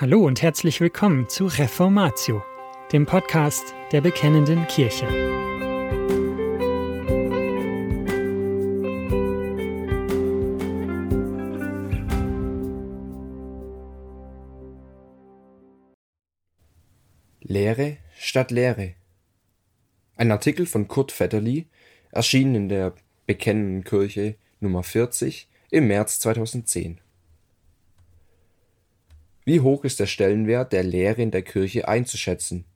Hallo und herzlich willkommen zu Reformatio, dem Podcast der Bekennenden Kirche. Lehre statt Lehre. Ein Artikel von Kurt Vetterli, erschienen in der Bekennenden Kirche Nummer 40 im März 2010. Wie hoch ist der Stellenwert der Lehre in der Kirche einzuschätzen?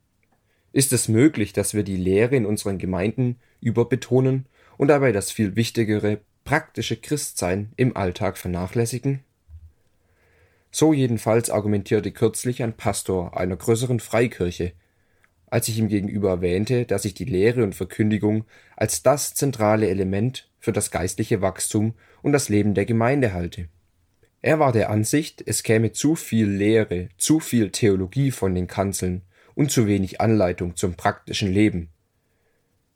Ist es möglich, dass wir die Lehre in unseren Gemeinden überbetonen und dabei das viel wichtigere praktische Christsein im Alltag vernachlässigen? So jedenfalls argumentierte kürzlich ein Pastor einer größeren Freikirche, als ich ihm gegenüber erwähnte, dass ich die Lehre und Verkündigung als das zentrale Element für das geistliche Wachstum und das Leben der Gemeinde halte. Er war der Ansicht, es käme zu viel Lehre, zu viel Theologie von den Kanzeln und zu wenig Anleitung zum praktischen Leben.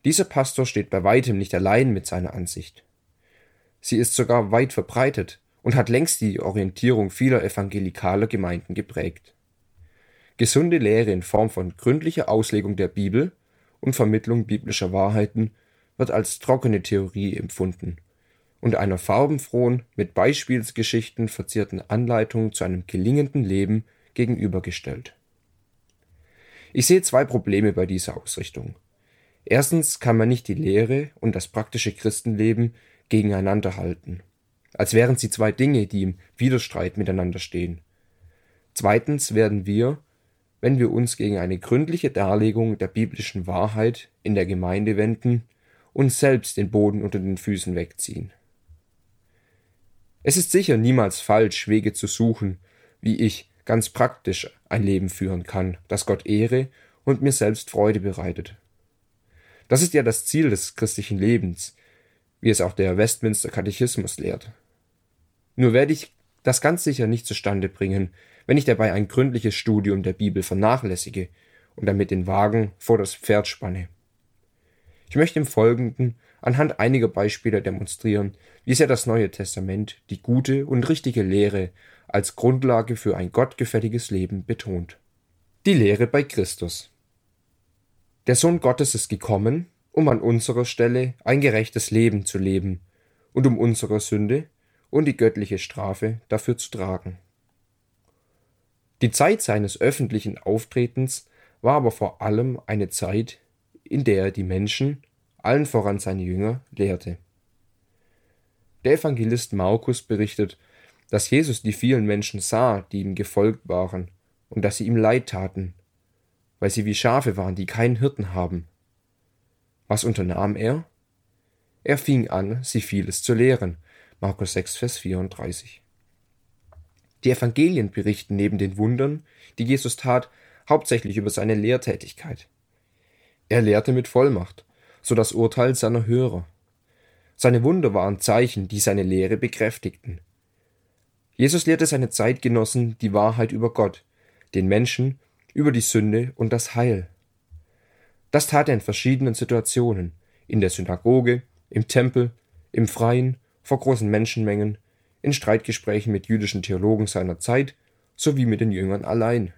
Dieser Pastor steht bei weitem nicht allein mit seiner Ansicht. Sie ist sogar weit verbreitet und hat längst die Orientierung vieler evangelikaler Gemeinden geprägt. Gesunde Lehre in Form von gründlicher Auslegung der Bibel und Vermittlung biblischer Wahrheiten wird als trockene Theorie empfunden und einer farbenfrohen, mit Beispielsgeschichten verzierten Anleitung zu einem gelingenden Leben gegenübergestellt. Ich sehe zwei Probleme bei dieser Ausrichtung. Erstens kann man nicht die Lehre und das praktische Christenleben gegeneinander halten, als wären sie zwei Dinge, die im Widerstreit miteinander stehen. Zweitens werden wir, wenn wir uns gegen eine gründliche Darlegung der biblischen Wahrheit in der Gemeinde wenden, uns selbst den Boden unter den Füßen wegziehen. Es ist sicher niemals falsch, Wege zu suchen, wie ich ganz praktisch ein Leben führen kann, das Gott ehre und mir selbst Freude bereitet. Das ist ja das Ziel des christlichen Lebens, wie es auch der Westminster Katechismus lehrt. Nur werde ich das ganz sicher nicht zustande bringen, wenn ich dabei ein gründliches Studium der Bibel vernachlässige und damit den Wagen vor das Pferd spanne. Ich möchte im Folgenden anhand einiger Beispiele demonstrieren, wie sehr das Neue Testament die gute und richtige Lehre als Grundlage für ein gottgefälliges Leben betont. Die Lehre bei Christus. Der Sohn Gottes ist gekommen, um an unserer Stelle ein gerechtes Leben zu leben und um unsere Sünde und die göttliche Strafe dafür zu tragen. Die Zeit seines öffentlichen Auftretens war aber vor allem eine Zeit, in der er die Menschen, allen voran seine Jünger, lehrte. Der Evangelist Markus berichtet, dass Jesus die vielen Menschen sah, die ihm gefolgt waren, und dass sie ihm leid taten, weil sie wie Schafe waren, die keinen Hirten haben. Was unternahm er? Er fing an, sie vieles zu lehren. Markus 6, Vers 34. Die Evangelien berichten neben den Wundern, die Jesus tat, hauptsächlich über seine Lehrtätigkeit. Er lehrte mit Vollmacht, so das Urteil seiner Hörer. Seine Wunder waren Zeichen, die seine Lehre bekräftigten. Jesus lehrte seine Zeitgenossen die Wahrheit über Gott, den Menschen, über die Sünde und das Heil. Das tat er in verschiedenen Situationen, in der Synagoge, im Tempel, im Freien, vor großen Menschenmengen, in Streitgesprächen mit jüdischen Theologen seiner Zeit sowie mit den Jüngern allein.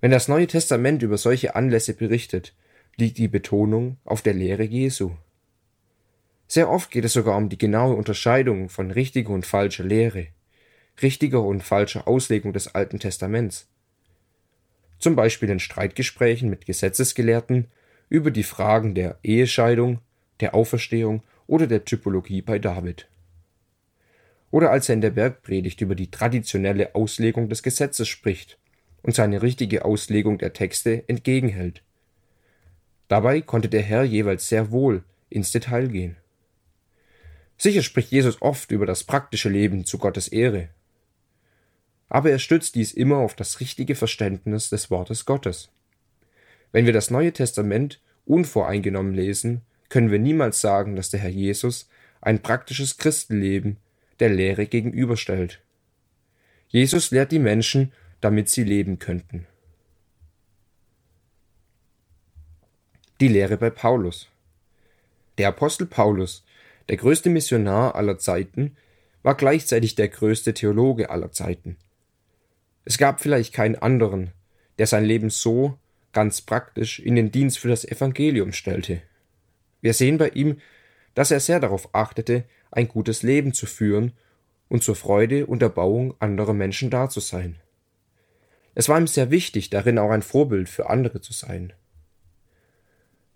Wenn das Neue Testament über solche Anlässe berichtet, liegt die Betonung auf der Lehre Jesu. Sehr oft geht es sogar um die genaue Unterscheidung von richtiger und falscher Lehre, richtiger und falscher Auslegung des Alten Testaments. Zum Beispiel in Streitgesprächen mit Gesetzesgelehrten über die Fragen der Ehescheidung, der Auferstehung oder der Typologie bei David. Oder als er in der Bergpredigt über die traditionelle Auslegung des Gesetzes spricht und seine richtige Auslegung der Texte entgegenhält. Dabei konnte der Herr jeweils sehr wohl ins Detail gehen. Sicher spricht Jesus oft über das praktische Leben zu Gottes Ehre. Aber er stützt dies immer auf das richtige Verständnis des Wortes Gottes. Wenn wir das Neue Testament unvoreingenommen lesen, können wir niemals sagen, dass der Herr Jesus ein praktisches Christenleben der Lehre gegenüberstellt. Jesus lehrt die Menschen damit sie leben könnten. Die Lehre bei Paulus. Der Apostel Paulus, der größte Missionar aller Zeiten, war gleichzeitig der größte Theologe aller Zeiten. Es gab vielleicht keinen anderen, der sein Leben so ganz praktisch in den Dienst für das Evangelium stellte. Wir sehen bei ihm, dass er sehr darauf achtete, ein gutes Leben zu führen und zur Freude und Erbauung anderer Menschen da zu sein. Es war ihm sehr wichtig, darin auch ein Vorbild für andere zu sein.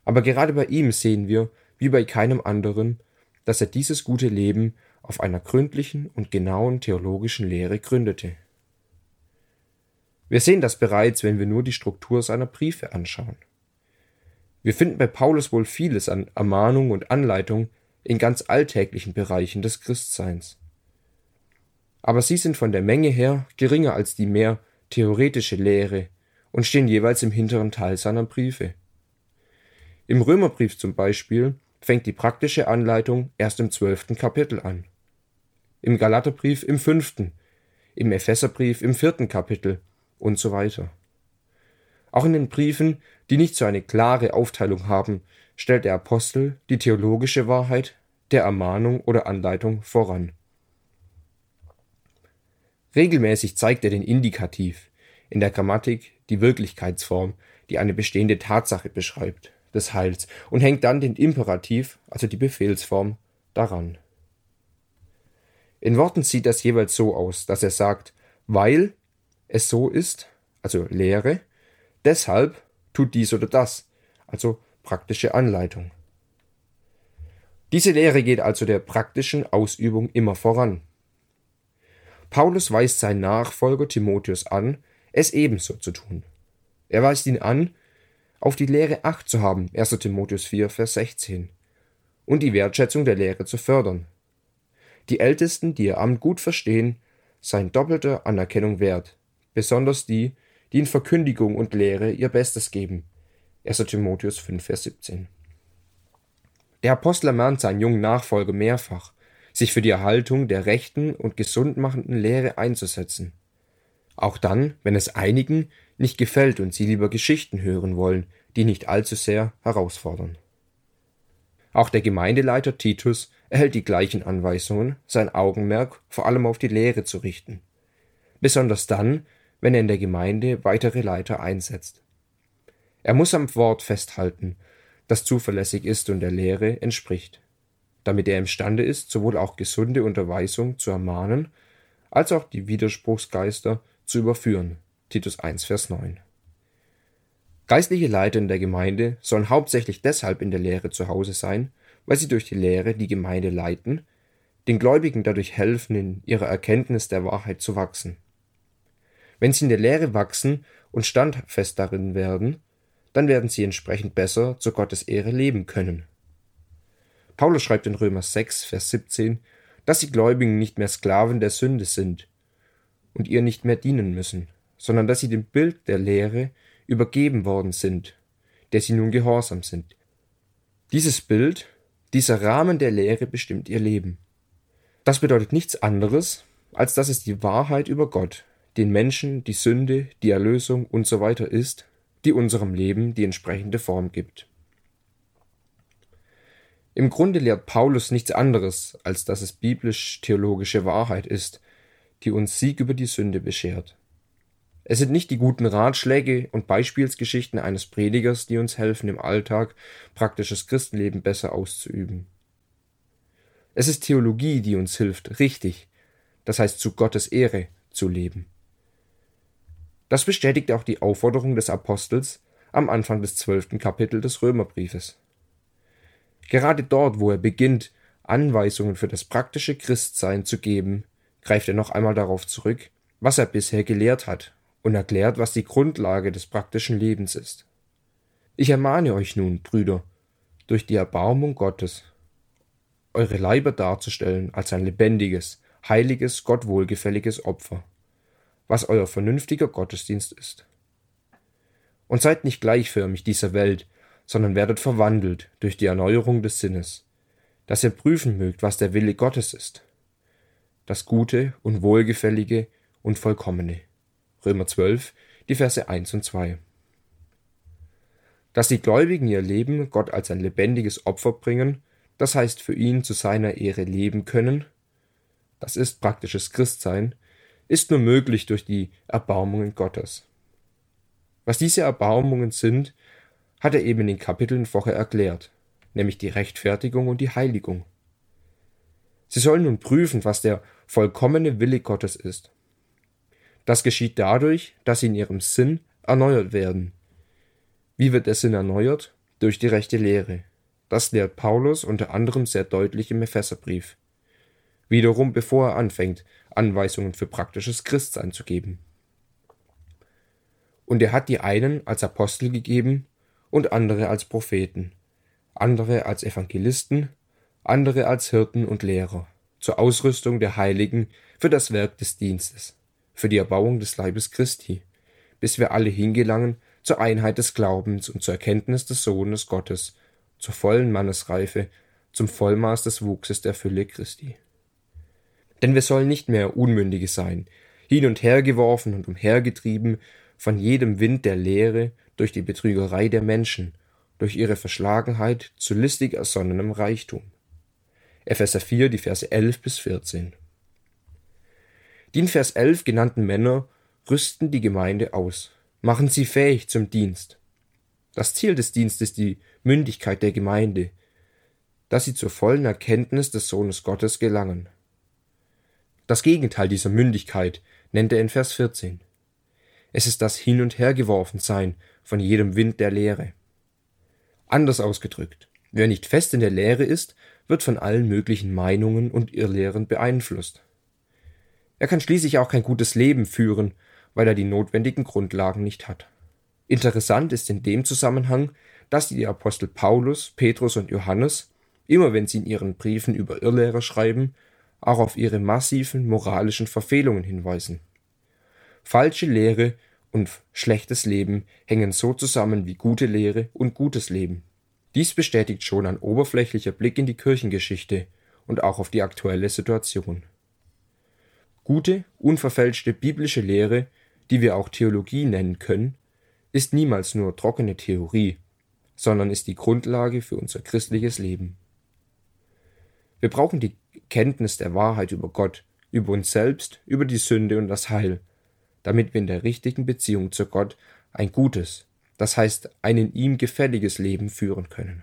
Aber gerade bei ihm sehen wir, wie bei keinem anderen, dass er dieses gute Leben auf einer gründlichen und genauen theologischen Lehre gründete. Wir sehen das bereits, wenn wir nur die Struktur seiner Briefe anschauen. Wir finden bei Paulus wohl vieles an Ermahnung und Anleitung in ganz alltäglichen Bereichen des Christseins. Aber sie sind von der Menge her geringer als die mehr theoretische Lehre und stehen jeweils im hinteren Teil seiner Briefe. Im Römerbrief zum Beispiel fängt die praktische Anleitung erst im zwölften Kapitel an. Im Galaterbrief im fünften, im Epheserbrief im vierten Kapitel und so weiter. Auch in den Briefen, die nicht so eine klare Aufteilung haben, stellt der Apostel die theologische Wahrheit der Ermahnung oder Anleitung voran. Regelmäßig zeigt er den Indikativ, in der Grammatik die Wirklichkeitsform, die eine bestehende Tatsache beschreibt, des Heils, und hängt dann den Imperativ, also die Befehlsform, daran. In Worten sieht das jeweils so aus, dass er sagt, weil es so ist, also Lehre, deshalb tut dies oder das, also praktische Anleitung. Diese Lehre geht also der praktischen Ausübung immer voran. Paulus weist seinen Nachfolger Timotheus an, es ebenso zu tun. Er weist ihn an, auf die Lehre Acht zu haben, 1. Timotheus 4, Vers 16, und die Wertschätzung der Lehre zu fördern. Die Ältesten, die ihr Amt gut verstehen, seien doppelter Anerkennung wert, besonders die, die in Verkündigung und Lehre ihr Bestes geben. 1. Timotheus 5, Vers 17. Der Apostel ermahnt seinen jungen Nachfolger mehrfach, sich für die Erhaltung der rechten und gesundmachenden Lehre einzusetzen. Auch dann, wenn es einigen nicht gefällt und sie lieber Geschichten hören wollen, die nicht allzu sehr herausfordern. Auch der Gemeindeleiter Titus erhält die gleichen Anweisungen, sein Augenmerk vor allem auf die Lehre zu richten. Besonders dann, wenn er in der Gemeinde weitere Leiter einsetzt. Er muss am Wort festhalten, das zuverlässig ist und der Lehre entspricht, damit er imstande ist, sowohl auch gesunde Unterweisung zu ermahnen, als auch die Widerspruchsgeister zu überführen. Titus 1, Vers 9. Geistliche Leiter in der Gemeinde sollen hauptsächlich deshalb in der Lehre zu Hause sein, weil sie durch die Lehre die Gemeinde leiten, den Gläubigen dadurch helfen, in ihrer Erkenntnis der Wahrheit zu wachsen. Wenn sie in der Lehre wachsen und standfest darin werden, dann werden sie entsprechend besser zu Gottes Ehre leben können. Paulus schreibt in Römer 6, Vers 17, dass die Gläubigen nicht mehr Sklaven der Sünde sind und ihr nicht mehr dienen müssen, sondern dass sie dem Bild der Lehre übergeben worden sind, der sie nun gehorsam sind. Dieses Bild, dieser Rahmen der Lehre bestimmt ihr Leben. Das bedeutet nichts anderes, als dass es die Wahrheit über Gott, den Menschen, die Sünde, die Erlösung und so ist, die unserem Leben die entsprechende Form gibt. Im Grunde lehrt Paulus nichts anderes, als dass es biblisch-theologische Wahrheit ist, die uns Sieg über die Sünde beschert. Es sind nicht die guten Ratschläge und Beispielsgeschichten eines Predigers, die uns helfen, im Alltag praktisches Christenleben besser auszuüben. Es ist Theologie, die uns hilft, richtig, das heißt zu Gottes Ehre, zu leben. Das bestätigt auch die Aufforderung des Apostels am Anfang des zwölften Kapitels des Römerbriefes. Gerade dort, wo er beginnt, Anweisungen für das praktische Christsein zu geben, greift er noch einmal darauf zurück, was er bisher gelehrt hat und erklärt, was die Grundlage des praktischen Lebens ist. Ich ermahne euch nun, Brüder, durch die Erbarmung Gottes, eure Leiber darzustellen als ein lebendiges, heiliges, Gott wohlgefälliges Opfer, was euer vernünftiger Gottesdienst ist. Und seid nicht gleichförmig dieser Welt, sondern werdet verwandelt durch die Erneuerung des Sinnes, dass ihr prüfen mögt, was der Wille Gottes ist, das Gute und Wohlgefällige und Vollkommene. Römer 12, die Verse 1 und 2. Dass die Gläubigen ihr Leben Gott als ein lebendiges Opfer bringen, das heißt für ihn zu seiner Ehre leben können, das ist praktisches Christsein, ist nur möglich durch die Erbarmungen Gottes. Was diese Erbarmungen sind, hat er eben in den Kapiteln vorher erklärt, nämlich die Rechtfertigung und die Heiligung. Sie sollen nun prüfen, was der vollkommene Wille Gottes ist. Das geschieht dadurch, dass sie in ihrem Sinn erneuert werden. Wie wird der Sinn erneuert? Durch die rechte Lehre. Das lehrt Paulus unter anderem sehr deutlich im Epheserbrief. Wiederum, bevor er anfängt, Anweisungen für praktisches Christsein zu geben. Und er hat die einen als Apostel gegeben und andere als Propheten, andere als Evangelisten, andere als Hirten und Lehrer, zur Ausrüstung der Heiligen für das Werk des Dienstes, für die Erbauung des Leibes Christi, bis wir alle hingelangen zur Einheit des Glaubens und zur Erkenntnis des Sohnes Gottes, zur vollen Mannesreife, zum Vollmaß des Wuchses der Fülle Christi. Denn wir sollen nicht mehr Unmündige sein, hin und her geworfen und umhergetrieben von jedem Wind der Lehre durch die Betrügerei der Menschen, durch ihre Verschlagenheit zu listig ersonnenem Reichtum. Epheser 4, die Verse 11 bis 14. Die in Vers 11 genannten Männer rüsten die Gemeinde aus, machen sie fähig zum Dienst. Das Ziel des Dienstes ist die Mündigkeit der Gemeinde, dass sie zur vollen Erkenntnis des Sohnes Gottes gelangen. Das Gegenteil dieser Mündigkeit nennt er in Vers 14. Es ist das Hin- und Hergeworfensein von jedem Wind der Lehre. Anders ausgedrückt, wer nicht fest in der Lehre ist, wird von allen möglichen Meinungen und Irrlehren beeinflusst. Er kann schließlich auch kein gutes Leben führen, weil er die notwendigen Grundlagen nicht hat. Interessant ist in dem Zusammenhang, dass die Apostel Paulus, Petrus und Johannes, immer wenn sie in ihren Briefen über Irrlehrer schreiben, auch auf ihre massiven moralischen Verfehlungen hinweisen. Falsche Lehre und schlechtes Leben hängen so zusammen wie gute Lehre und gutes Leben. Dies bestätigt schon ein oberflächlicher Blick in die Kirchengeschichte und auch auf die aktuelle Situation. Gute, unverfälschte biblische Lehre, die wir auch Theologie nennen können, ist niemals nur trockene Theorie, sondern ist die Grundlage für unser christliches Leben. Wir brauchen die Kenntnis der Wahrheit über Gott, über uns selbst, über die Sünde und das Heil, damit wir in der richtigen Beziehung zu Gott ein gutes, das heißt ein in ihm gefälliges Leben führen können.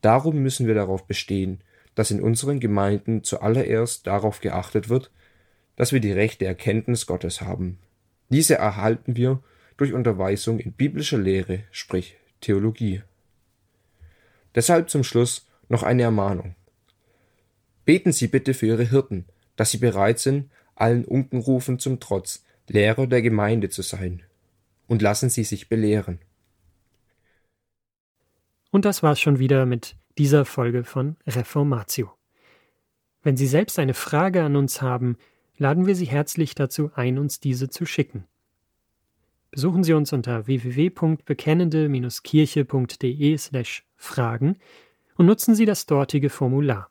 Darum müssen wir darauf bestehen, dass in unseren Gemeinden zuallererst darauf geachtet wird, dass wir die rechte Erkenntnis Gottes haben. Diese erhalten wir durch Unterweisung in biblischer Lehre, sprich Theologie. Deshalb zum Schluss noch eine Ermahnung. Beten Sie bitte für Ihre Hirten, dass sie bereit sind, allen Unkenrufen zum Trotz Lehrer der Gemeinde zu sein. Und lassen Sie sich belehren. Und das war's schon wieder mit dieser Folge von Reformatio. Wenn Sie selbst eine Frage an uns haben, laden wir Sie herzlich dazu ein, uns diese zu schicken. Besuchen Sie uns unter www.bekennende-kirche.de/fragen und nutzen Sie das dortige Formular.